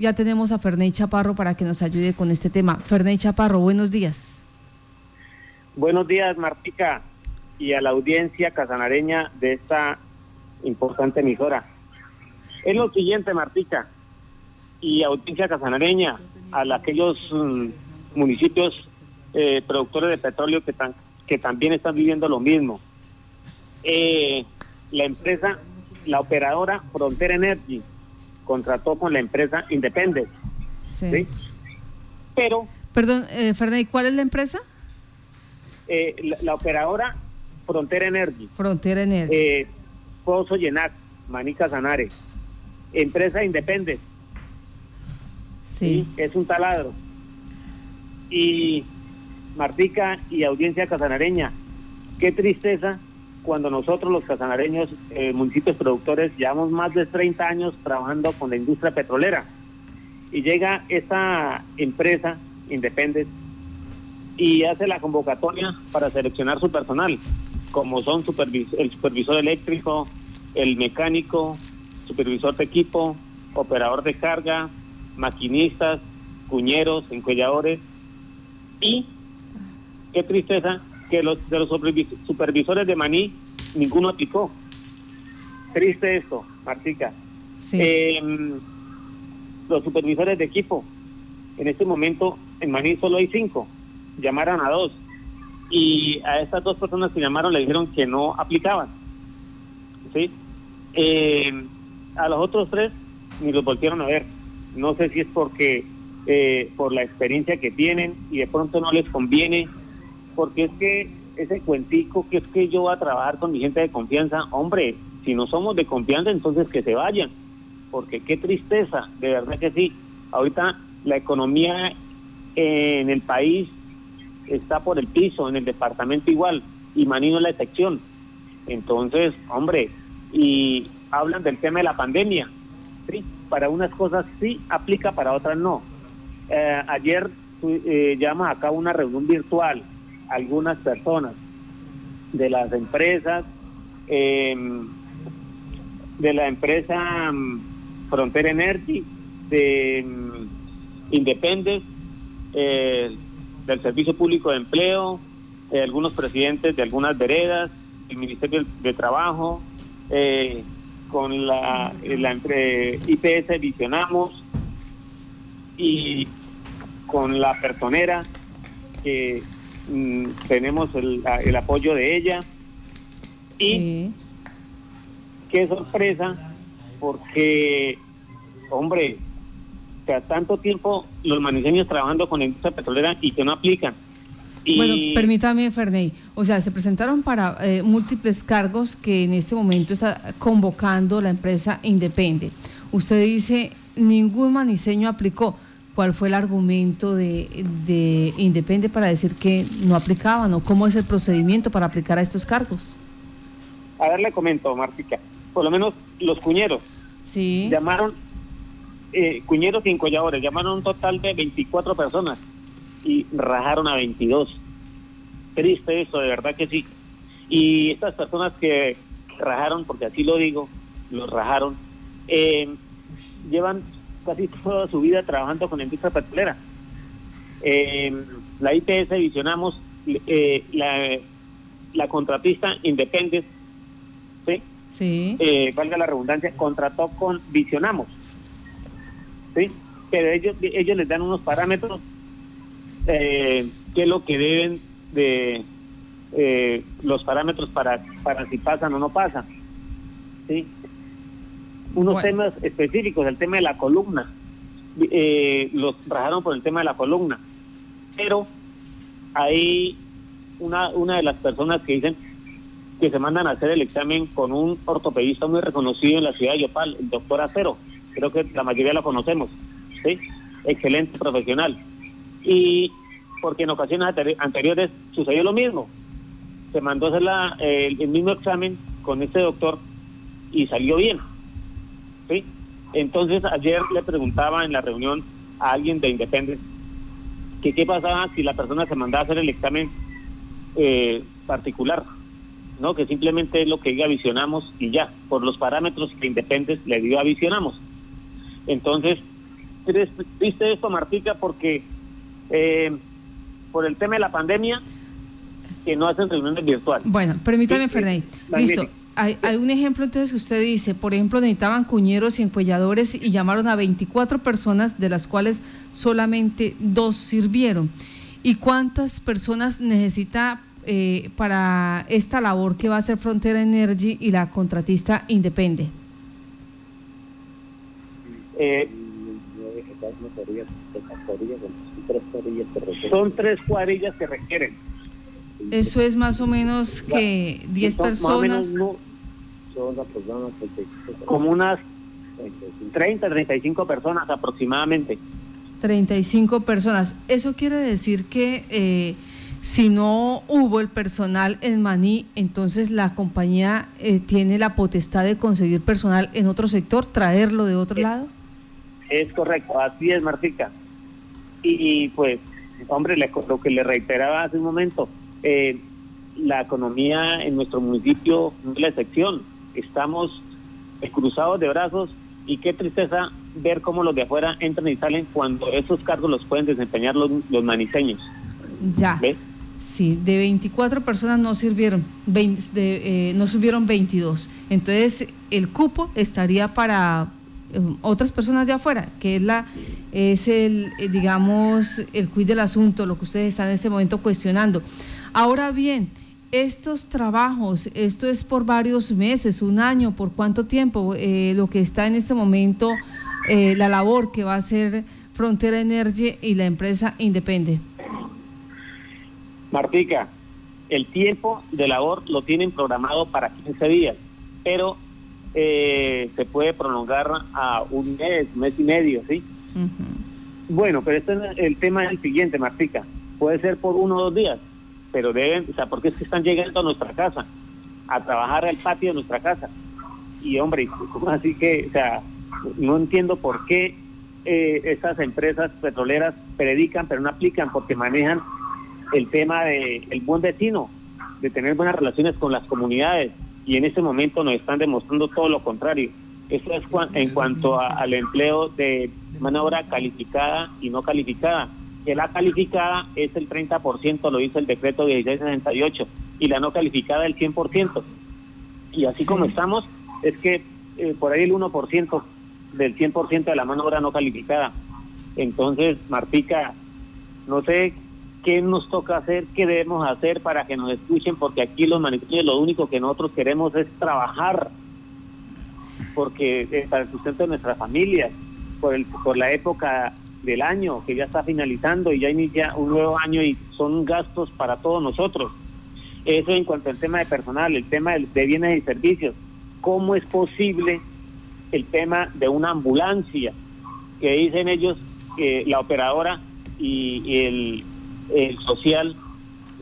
ya tenemos a Ferney Chaparro para que nos ayude con este tema. Ferney Chaparro, buenos días. Buenos días, Martica, y a la audiencia casanareña de esta importante emisora. Es lo siguiente, Martica, y audiencia casanareña, a aquellos mm, municipios eh, productores de petróleo que, que también están viviendo lo mismo. Eh, la empresa, la operadora Frontera Energy, contrató con la empresa Independent. Sí. Pero. Perdón, eh, Ferney, ¿cuál es la empresa? Eh, la, operadora Frontera Energy. Frontera Energy. Eh, Pozo Llenac, Manica Sanare. Empresa Independent. Sí. Es un taladro. Y Martica y audiencia casanareña, qué tristeza cuando nosotros los casanareños, eh, municipios productores, llevamos más de 30 años trabajando con la industria petrolera. Y llega esta empresa Independent y hace la convocatoria para seleccionar su personal, como son el supervisor eléctrico, el mecánico, supervisor de equipo, operador de carga, maquinistas, cuñeros, encuelladores. Y qué tristeza que los de los supervisores de Maní ninguno aplicó. Triste esto, Martica. Em, los supervisores de equipo, en este momento en Maní solo hay cinco, llamaron a dos. Y a estas dos personas que llamaron le dijeron que no aplicaban. ¿sí? Em, a los otros tres ni los volvieron a ver. No sé si es porque eh, por la experiencia que tienen y de pronto no les conviene porque es que ese cuentico que es que yo voy a trabajar con mi gente de confianza, hombre, si no somos de confianza, entonces que se vayan, porque qué tristeza, de verdad que sí. Ahorita la economía en el país está por el piso, en el departamento igual, y Manino es la excepción. Entonces, hombre, y hablan del tema de la pandemia, ¿sí? Para unas cosas sí aplica, para otras no. Eh, ayer eh, llama acá una reunión virtual algunas personas de las empresas, em, de la empresa mm, Frontera Energy, de um, Independence, eh, del Servicio Público de Empleo, eh, algunos presidentes de algunas veredas, el Ministerio de Trabajo, eh, con la, la IPS Visionamos y con la personera que Mm, tenemos el, el, apoyo de ella. Y qué sorpresa, porque, hombre, que tanto tiempo los maniseños trabajando con la industria petrolera y que no aplican. Y... Bueno, permítame, Ferney. O sea, se presentaron para eh, múltiples cargos que en este momento está convocando la empresa Independe. Usted dice, ningún maniseño aplicó cuál fue el argumento de, de Independe para decir que no aplicaban o cómo es el procedimiento para aplicar a estos cargos. A ver, le comento, Martica. Por lo menos los cuñeros. Sí. Llamaron, eh, cuñeros y encolladores, llamaron un total de 24 personas y rajaron a 22. Triste eso, de verdad que sí. Y estas personas que rajaron, porque así lo digo, los rajaron, eh, llevan casi toda su vida trabajando con la industria petrolera. Eh, la IPS visionamos eh, la, la, contratista Independent, ¿sí? Sí. Eh, valga la redundancia, contrató con Visionamos, ¿sí? Pero ellos, ellos les dan unos parámetros eh, que es lo que deben de eh, los parámetros para, para si pasan o no pasan, ¿sí? Unos temas específicos, el tema de la columna. Eh, los trabajaron por el tema de la columna. Pero hay una, una de las personas que dicen que se mandan a hacer el examen con un ortopedista muy reconocido en la ciudad de Yopal, el doctor Acero. Creo que la mayoría lo conocemos. ¿sí? Excelente profesional. Y porque en ocasiones anteriores sucedió lo mismo. Se mandó a hacer la, el mismo examen con este doctor y salió bien. Entonces ayer le preguntaba en la reunión a alguien de Independence que qué pasaba si la persona se mandaba a hacer el examen eh, particular, ¿no? Que simplemente es lo que diga visionamos y ya, por los parámetros que Independence le dio a visionamos. Entonces, triste esto, Martica, porque eh, por el tema de la pandemia, que no hacen reuniones virtuales. Bueno, permítame, Ferney. Listo. Hay, hay, un ejemplo entonces que usted dice, por ejemplo, necesitaban cuñeros y encuelladores y llamaron a 24 personas, de las cuales solamente dos sirvieron. ¿Y cuántas personas necesita eh, para esta labor que va a hacer Frontera Energy y la contratista Independe? Eh, son tres cuadrillas que requieren. Eso es más o menos que 10 personas. como unas 30, 35 personas aproximadamente. 35 personas. Eso quiere decir que eh, si no hubo el personal en Maní, entonces la compañía eh, tiene la potestad de conseguir personal en otro sector, traerlo de otro lado. Es correcto, así es, Martica. Y, pues, hombre, lo que le reiteraba hace un momento, eh, la economía en nuestro municipio no es la excepción. Estamos cruzados de brazos y qué tristeza ver cómo los de afuera entran y salen cuando esos cargos los pueden desempeñar los, los maniseños. Ya. ¿Ves? Sí, de 24 personas no sirvieron, de, eh, no subieron 22. Entonces, el cupo estaría para eh, otras personas de afuera, que es la es el eh, digamos el quid del asunto, lo que ustedes están en este momento cuestionando. Ahora bien, estos trabajos, esto es por varios meses, un año, por cuánto tiempo, lo que está en este momento, la labor que va a hacer Frontera Energy y la empresa Independe. Martica, el tiempo de labor lo tienen programado para 15 días, pero eh, se puede prolongar a un mes, mes y medio, ¿sí? Bueno, pero este, el tema es el siguiente, Martica. Puede ser por uno o dos días, pero deben, o sea, porque es que están llegando a nuestra casa, a trabajar al patio de nuestra casa. Y hombre, así que, o sea, no entiendo por qué eh, estas empresas petroleras predican, pero no aplican, porque manejan el tema de el buen vecino, de tener buenas relaciones con las comunidades y en este momento nos están demostrando todo lo contrario. Eso es en cuanto al empleo de mano obra calificada y no calificada. Que la calificada es el 30%, lo dice el decreto 1668, y la no calificada el 100%. Y así como estamos, es que eh, por ahí el 1% del 100% de la mano obra no calificada. Entonces, Martica, no sé qué nos toca hacer, qué debemos hacer para que nos escuchen, porque aquí los manifiestantes lo único que nosotros queremos es trabajar, porque eh, para el sustento de nuestras familias, por, el, por la época del año que ya está finalizando y ya inicia un nuevo año y son gastos para todos nosotros. Eso en cuanto al tema de personal, el tema de bienes y servicios. ¿Cómo es posible el tema de una ambulancia? Que dicen ellos que la operadora y el, el social,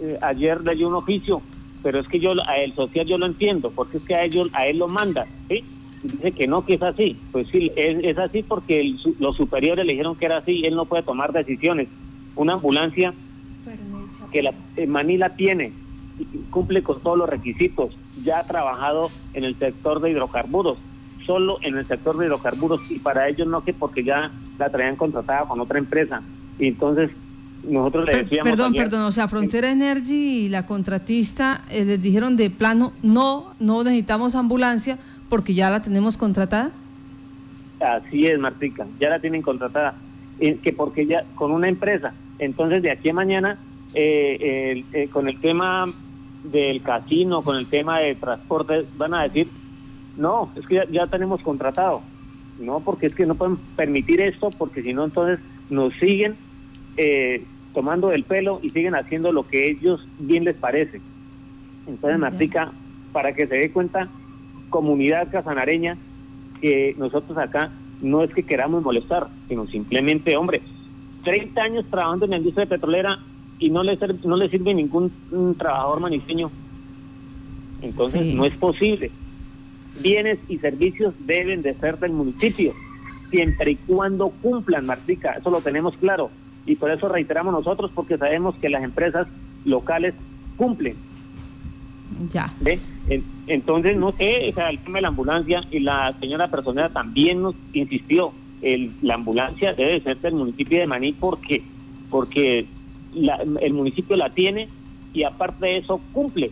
eh, ayer leí un oficio, pero es que yo a el social yo lo entiendo, porque es que a ellos a él lo manda, ¿sí? Dice que no, que es así. Pues sí, es, así porque los superiores le dijeron que era así, él no puede tomar decisiones. Una ambulancia que la Manila tiene, cumple con todos los requisitos, ya ha trabajado en el sector de hidrocarburos, solo en el sector de hidrocarburos, y para ellos no que porque ya la traían contratada con otra empresa. Y entonces nosotros le decíamos... Perdón, perdón, o sea, Frontera Energy y la contratista eh, les dijeron de plano, no, no necesitamos ambulancia porque ya la tenemos contratada. Así es, Martica, ya la tienen contratada, eh, que porque ya con una empresa. Entonces, de aquí a mañana, eh, con el tema del casino, con el tema de transporte, van a decir, no, es que ya, ya tenemos contratado. No, porque es que no pueden permitir esto, porque si no, entonces nos siguen eh, tomando el pelo y siguen haciendo lo que ellos bien les parece. Entonces, Martica, para que se dé cuenta, comunidad casanareña, que nosotros acá no es que queramos molestar, sino simplemente, hombre, 30 años trabajando en la industria petrolera y no le, no le sirve ningún trabajador maniseño. Entonces, no es posible. Bienes y servicios deben de ser del municipio, siempre y cuando cumplan, Martica, eso lo tenemos claro y por eso reiteramos nosotros porque sabemos que las empresas locales cumplen. Ya. Entonces, no sé, el tema de la ambulancia y la señora personera también nos insistió, la ambulancia debe ser del municipio de Maní porque, porque el municipio la tiene y aparte de eso cumple.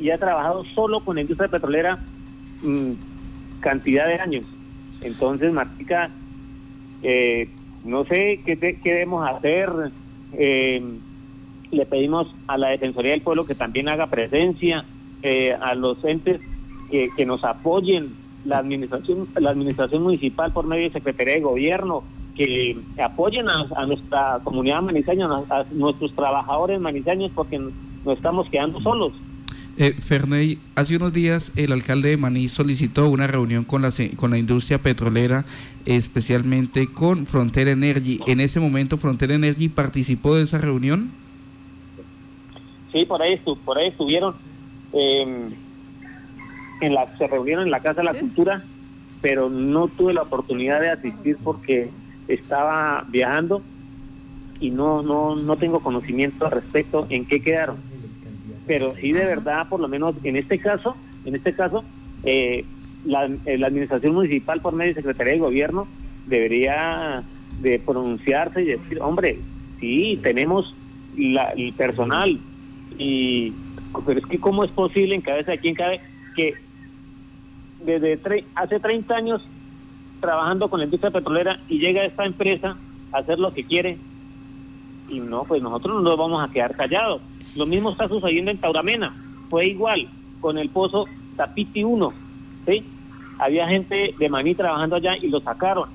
Y ha trabajado solo con la industria petrolera mm, cantidad de años. Entonces, Martica, eh, no sé qué, debemos hacer. Eh, le pedimos a la Defensoría del Pueblo que también haga presencia, eh, a los entes que, que nos apoyen, la administración, la administración municipal por medio de Secretaría de Gobierno, que apoyen a, nuestra comunidad manizaña, a, nuestros trabajadores manizaños, porque nos estamos quedando solos. Eh, Ferney, hace unos días el alcalde de Maní solicitó una reunión con la, con la industria petrolera, especialmente con Frontera Energy. En ese momento, Frontera Energy participó de esa reunión. Sí, por ahí, por ahí estuvieron. Em, en la, se reunieron en la Casa de la Cultura, pero no tuve la oportunidad de asistir porque estaba viajando y no, no, no tengo conocimiento al respecto en qué quedaron. Pero sí de verdad, por lo menos en este caso, en este caso, eh, la, eh, la, administración municipal por medio de Secretaría de Gobierno debería de pronunciarse y decir, hombre, sí, tenemos la, el personal, y pero es que cómo es posible en cabeza de quién cabe que desde hace 30 años trabajando con la industria petrolera y llega esta empresa a hacer lo que quiere y no, pues nosotros no nos vamos a quedar callados. Lo mismo está sucediendo en Tauramena, fue igual con el pozo Tapiti 1, ¿sí? Había gente de Maní trabajando allá y lo sacaron,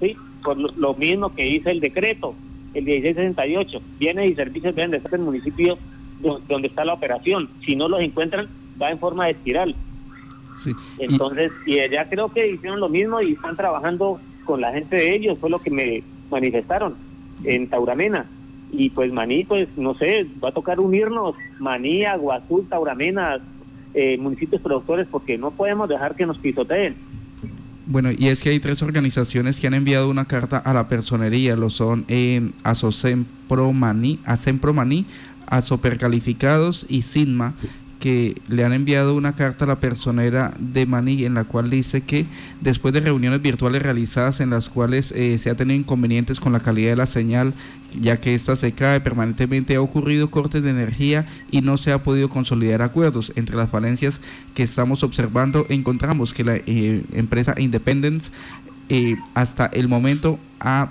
¿sí? Por lo, mismo que dice el decreto, el 1668, bienes y servicios deben de estar en el municipio donde está la operación. Si no los encuentran, va en forma de espiral. Entonces, y... allá creo que hicieron lo mismo y están trabajando con la gente de ellos, fue lo que me manifestaron en Tauramena. Y pues Maní, pues no sé, va a tocar unirnos, Maní, Aguazul, Tauramena, eh, municipios productores, porque no podemos dejar que nos pisoteen. Bueno, y es que hay tres organizaciones que han enviado una carta a la personería, lo son eh, Asocempro Maní, Asempro Maní, Asopercalificados y SINMA, que le han enviado una carta a la personera de Mani en la cual dice que después de reuniones virtuales realizadas en las cuales eh, se ha tenido inconvenientes con la calidad de la señal, ya que ésta se cae permanentemente, ha ocurrido cortes de energía y no se ha podido consolidar acuerdos. Entre las falencias que estamos observando encontramos que la eh, empresa Independence eh, hasta el momento ha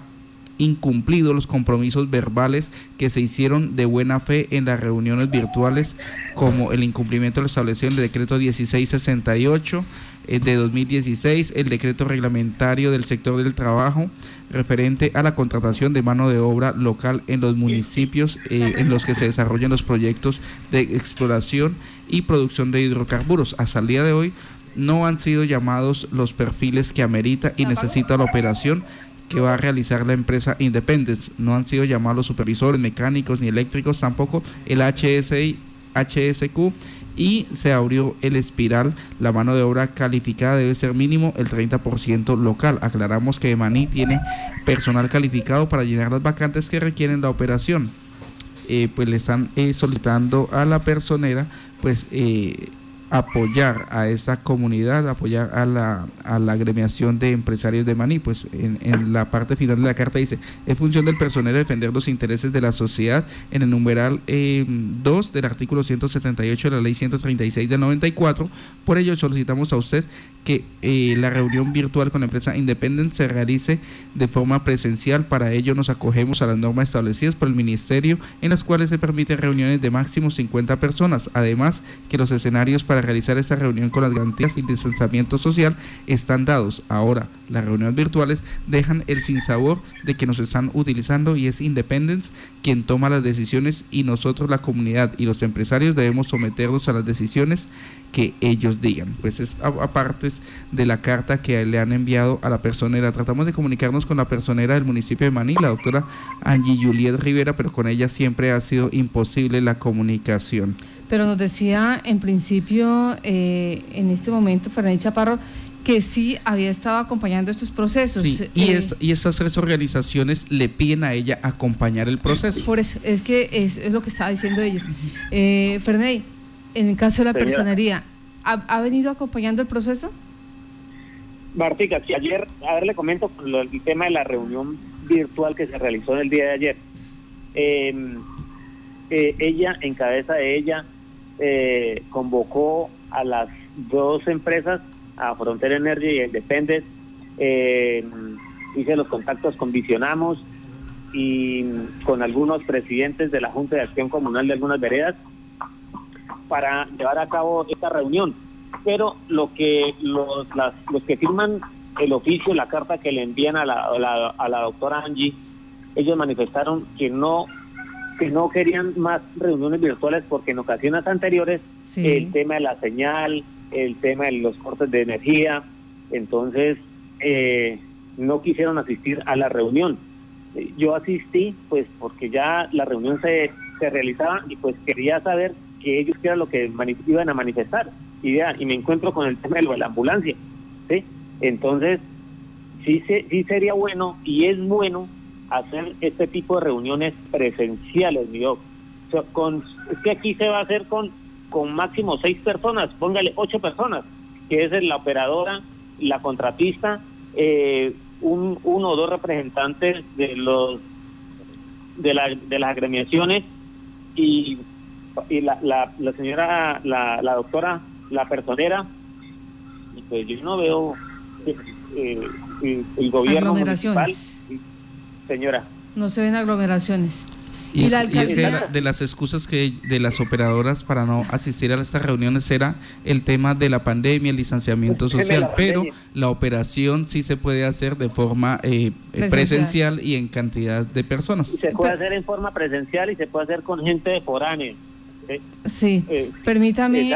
incumplido los compromisos verbales que se hicieron de buena fe en las reuniones virtuales, como el incumplimiento de lo establecido en el decreto 1668 eh, de 2016, el decreto reglamentario del sector del trabajo referente a la contratación de mano de obra local en los municipios eh, en los que se desarrollan los proyectos de exploración y producción de hidrocarburos. Hasta el día de hoy no han sido llamados los perfiles que amerita y necesita la operación que va a realizar la empresa Independence. No han sido llamados los supervisores mecánicos ni eléctricos, tampoco el HSI, HSQ y se abrió el espiral. La mano de obra calificada debe ser mínimo el 30% local. Aclaramos que Maní tiene personal calificado para llenar las vacantes que requieren la operación. Eh, pues le están eh, solicitando a la personera pues eh, apoyar a esa comunidad, apoyar a la, a la agremiación de empresarios de Maní. Pues en, en, la parte final de la carta dice, es función del personero defender los intereses de la sociedad en el numeral 2 eh, del artículo 178 de la ley 136 del 94. Por ello solicitamos a usted que eh, la reunión virtual con la empresa Independent se realice de forma presencial. Para ello nos acogemos a las normas establecidas por el Ministerio en las cuales se permiten reuniones de máximo 50 personas. Además que los escenarios para realizar esta reunión con las garantías y distanciamiento social están dados. Ahora, las reuniones virtuales dejan el sinsabor de que nos están utilizando y es Independence quien toma las decisiones y nosotros, la comunidad y los empresarios, debemos someternos a las decisiones que ellos digan. Pues es aparte de la carta que le han enviado a la personera. Tratamos de comunicarnos con la personera del municipio de Maní, la doctora Angie Juliet Rivera, pero con ella siempre ha sido imposible la comunicación. Pero nos decía en principio, eh, en este momento, Fernández Chaparro, que sí había estado acompañando estos procesos. y, eh, y, estas tres organizaciones le piden a ella acompañar el proceso. Por eso, es que es, lo que estaba diciendo ellos. Eh, en el caso de la personería, ¿ha, venido acompañando el proceso? Martica, si ayer, a ver, le comento con el tema de la reunión virtual que se realizó el día de ayer. Em, eh, ella, en cabeza de ella, eh, convocó a las dos empresas, a Frontera Energy y Independent, eh, hice los contactos con Visionamos y con algunos presidentes de la Junta de Acción Comunal de algunas veredas para llevar a cabo esta reunión. Pero lo que los, los que firman el oficio, la carta que le envían a la, a la, doctora Angie, ellos manifestaron que no que no querían más reuniones virtuales porque en ocasiones anteriores el tema de la señal, el tema de los cortes de energía, entonces eh, no quisieron asistir a la reunión. Yo asistí pues porque ya la reunión se, se realizaba y pues quería saber que ellos qué era lo que iban a manifestar y, y me encuentro con el tema de, la ambulancia. ¿sí? Entonces, sí, sí sería bueno y es bueno hacer este tipo de reuniones presenciales, mi con, es que aquí se va a hacer con, con máximo seis personas, póngale ocho personas, que es la operadora, la contratista, eh, un, uno o dos representantes de los de, la, de las agremiaciones y, y la, la, la señora, la, la doctora, la personera, pues yo no veo eh, el, gobierno municipal. Señora. No se ven aglomeraciones. Y, de las excusas que de las operadoras para no asistir a estas reuniones era el tema de la pandemia, el distanciamiento social, pero la operación sí se puede hacer de forma eh, presencial. y en cantidad de personas. Se puede hacer en forma presencial y se puede hacer con gente de foránea. Sí, eh, permítame,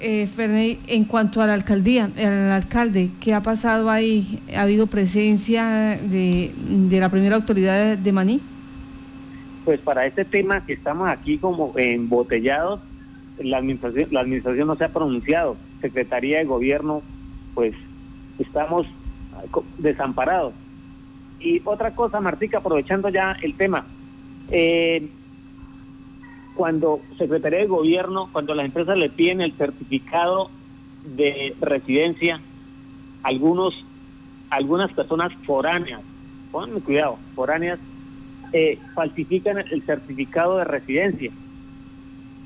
eh, en cuanto a la alcaldía, el alcalde, ¿qué ha pasado ahí? ¿Ha habido presencia de, la primera autoridad de Maní? Pues para este tema que estamos aquí como embotellados, la administración, la administración no se ha pronunciado. Secretaría de Gobierno, pues estamos desamparados. Y otra cosa, Martica, aprovechando ya el tema, eh, cuando Secretaría de Gobierno, cuando las empresas le piden el certificado de residencia, algunos, algunas personas foráneas, ponme cuidado, foráneas, eh, falsifican el certificado de residencia.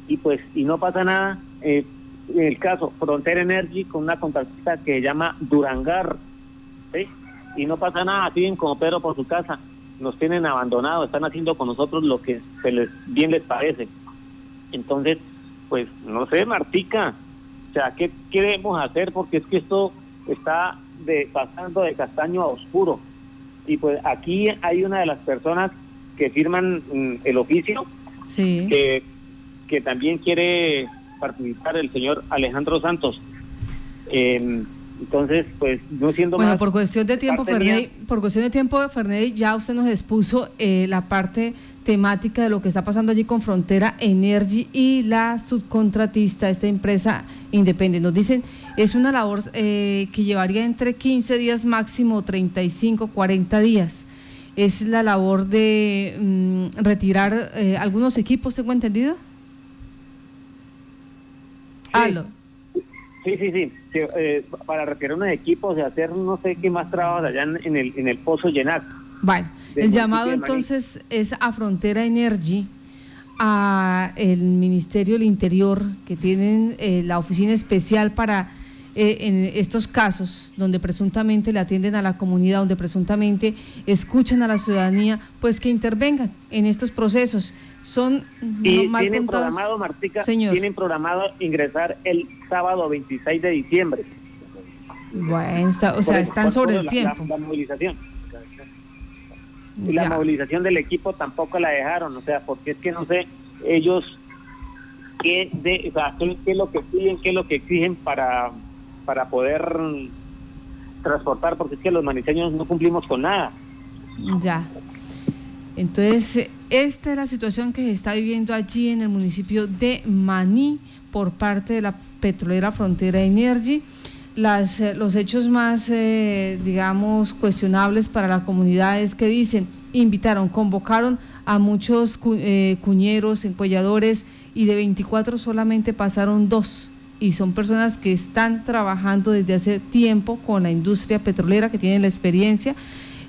Y pues, y no pasa nada. Eh, en el caso Frontera Energy con una contratista que se llama Durangar, y no pasa nada, siguen como Pedro por su casa, nos tienen abandonados, están haciendo con nosotros lo que se les bien les parece. Entonces, pues no sé, Martica, o sea, ¿qué queremos hacer? Porque es que esto está de, pasando de castaño a oscuro. Y pues aquí hay una de las personas que firman mm, el oficio, sí. que, que también quiere participar el señor Alejandro Santos. Eh, entonces, pues no siendo bueno, por cuestión de tiempo, Ferney, por cuestión de tiempo, Ferney, ya usted nos expuso eh, la parte temática de lo que está pasando allí con Frontera Energy y la subcontratista, esta empresa independiente. Nos dicen, es una labor eh, que llevaría entre 15 días máximo, 35, 40 días. Es la labor de mm, retirar eh, algunos equipos, ¿tengo entendido? Sí. Sí, sí, sí. Eh, para retirar unos equipos, de hacer no sé qué más trabajos allá en, el, en el pozo llenar. Bueno, el llamado entonces es a Frontera Energy, a el Ministerio del Interior, que tienen eh, la oficina especial para eh, en estos casos, donde presuntamente le atienden a la comunidad, donde presuntamente escuchan a la ciudadanía, pues que intervengan en estos procesos. Son y tienen programado Martica tienen programado ingresar el sábado 26 de diciembre. Bueno o sea están sobre el tiempo. la, movilización. Y la movilización del equipo tampoco la dejaron o sea porque es que no sé ellos qué de o sea, qué, es lo que piden qué es lo que exigen para para poder transportar porque es que los maniseños no cumplimos con nada. Ya. Entonces, esta es la situación que se está viviendo allí en el municipio de Maní por parte de la petrolera Frontera Energy. Las, eh, los hechos más, eh, digamos, cuestionables para la comunidad es que dicen, invitaron, convocaron a muchos eh, cuñeros, empolladores y de 24 solamente pasaron dos y son personas que están trabajando desde hace tiempo con la industria petrolera, que tienen la experiencia.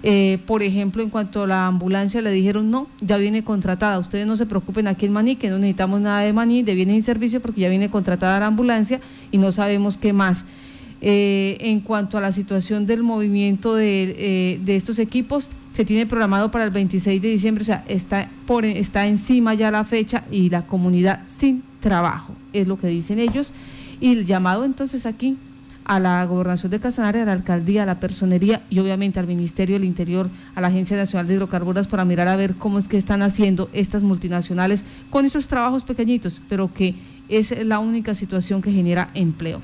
Eh, por ejemplo, en cuanto a la ambulancia, le dijeron, no, ya viene contratada, ustedes no se preocupen aquí en Maní, que no necesitamos nada de Maní, de bienes y servicios, porque ya viene contratada la ambulancia y no sabemos qué más. Eh, en cuanto a la situación del movimiento de, de estos equipos, se tiene programado para el 26 de diciembre, o sea, está, por, está encima ya la fecha y la comunidad sin trabajo, es lo que dicen ellos. Y el llamado entonces aquí a la gobernación de Casanare, a la alcaldía, a la personería y obviamente al Ministerio del Interior, a la Agencia Nacional de Hidrocarburos para mirar a ver cómo es que están haciendo estas multinacionales con esos trabajos pequeñitos, pero que es la única situación que genera empleo.